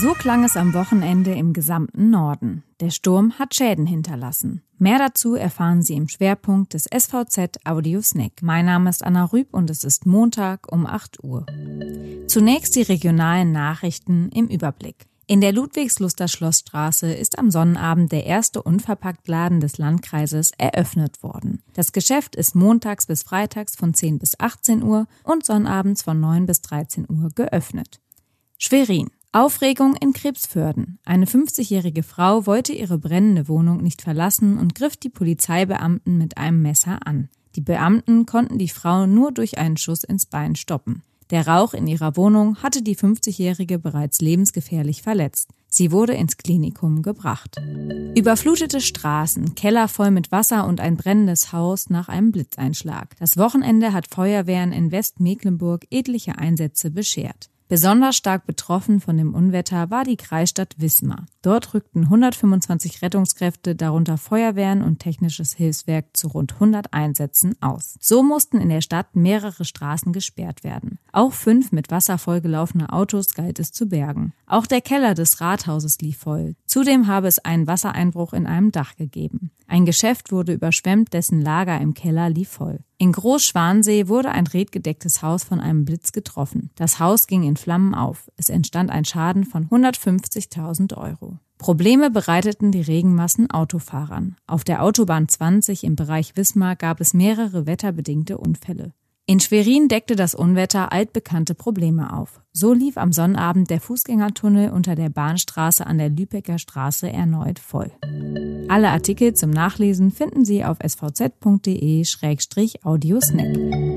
So klang es am Wochenende im gesamten Norden. Der Sturm hat Schäden hinterlassen. Mehr dazu erfahren Sie im Schwerpunkt des SVZ Audio Snack. Mein Name ist Anna Rüb und es ist Montag um 8 Uhr. Zunächst die regionalen Nachrichten im Überblick. In der Ludwigsluster Schlossstraße ist am Sonnenabend der erste Unverpacktladen des Landkreises eröffnet worden. Das Geschäft ist montags bis freitags von 10 bis 18 Uhr und sonnabends von 9 bis 13 Uhr geöffnet. Schwerin. Aufregung in Krebsförden. Eine 50-jährige Frau wollte ihre brennende Wohnung nicht verlassen und griff die Polizeibeamten mit einem Messer an. Die Beamten konnten die Frau nur durch einen Schuss ins Bein stoppen. Der Rauch in ihrer Wohnung hatte die 50-jährige bereits lebensgefährlich verletzt. Sie wurde ins Klinikum gebracht. Überflutete Straßen, Keller voll mit Wasser und ein brennendes Haus nach einem Blitzeinschlag. Das Wochenende hat Feuerwehren in Westmecklenburg etliche Einsätze beschert. Besonders stark betroffen von dem Unwetter war die Kreisstadt Wismar. Dort rückten 125 Rettungskräfte, darunter Feuerwehren und technisches Hilfswerk zu rund 100 Einsätzen aus. So mussten in der Stadt mehrere Straßen gesperrt werden. Auch fünf mit Wasser vollgelaufene Autos galt es zu bergen. Auch der Keller des Rathauses lief voll. Zudem habe es einen Wassereinbruch in einem Dach gegeben. Ein Geschäft wurde überschwemmt, dessen Lager im Keller lief voll. In Großschwansee wurde ein redgedecktes Haus von einem Blitz getroffen. Das Haus ging in Flammen auf. Es entstand ein Schaden von 150.000 Euro. Probleme bereiteten die Regenmassen Autofahrern. Auf der Autobahn 20 im Bereich Wismar gab es mehrere wetterbedingte Unfälle. In Schwerin deckte das Unwetter altbekannte Probleme auf. So lief am Sonnabend der Fußgängertunnel unter der Bahnstraße an der Lübecker Straße erneut voll. Alle Artikel zum Nachlesen finden Sie auf svz.de-audiosnack.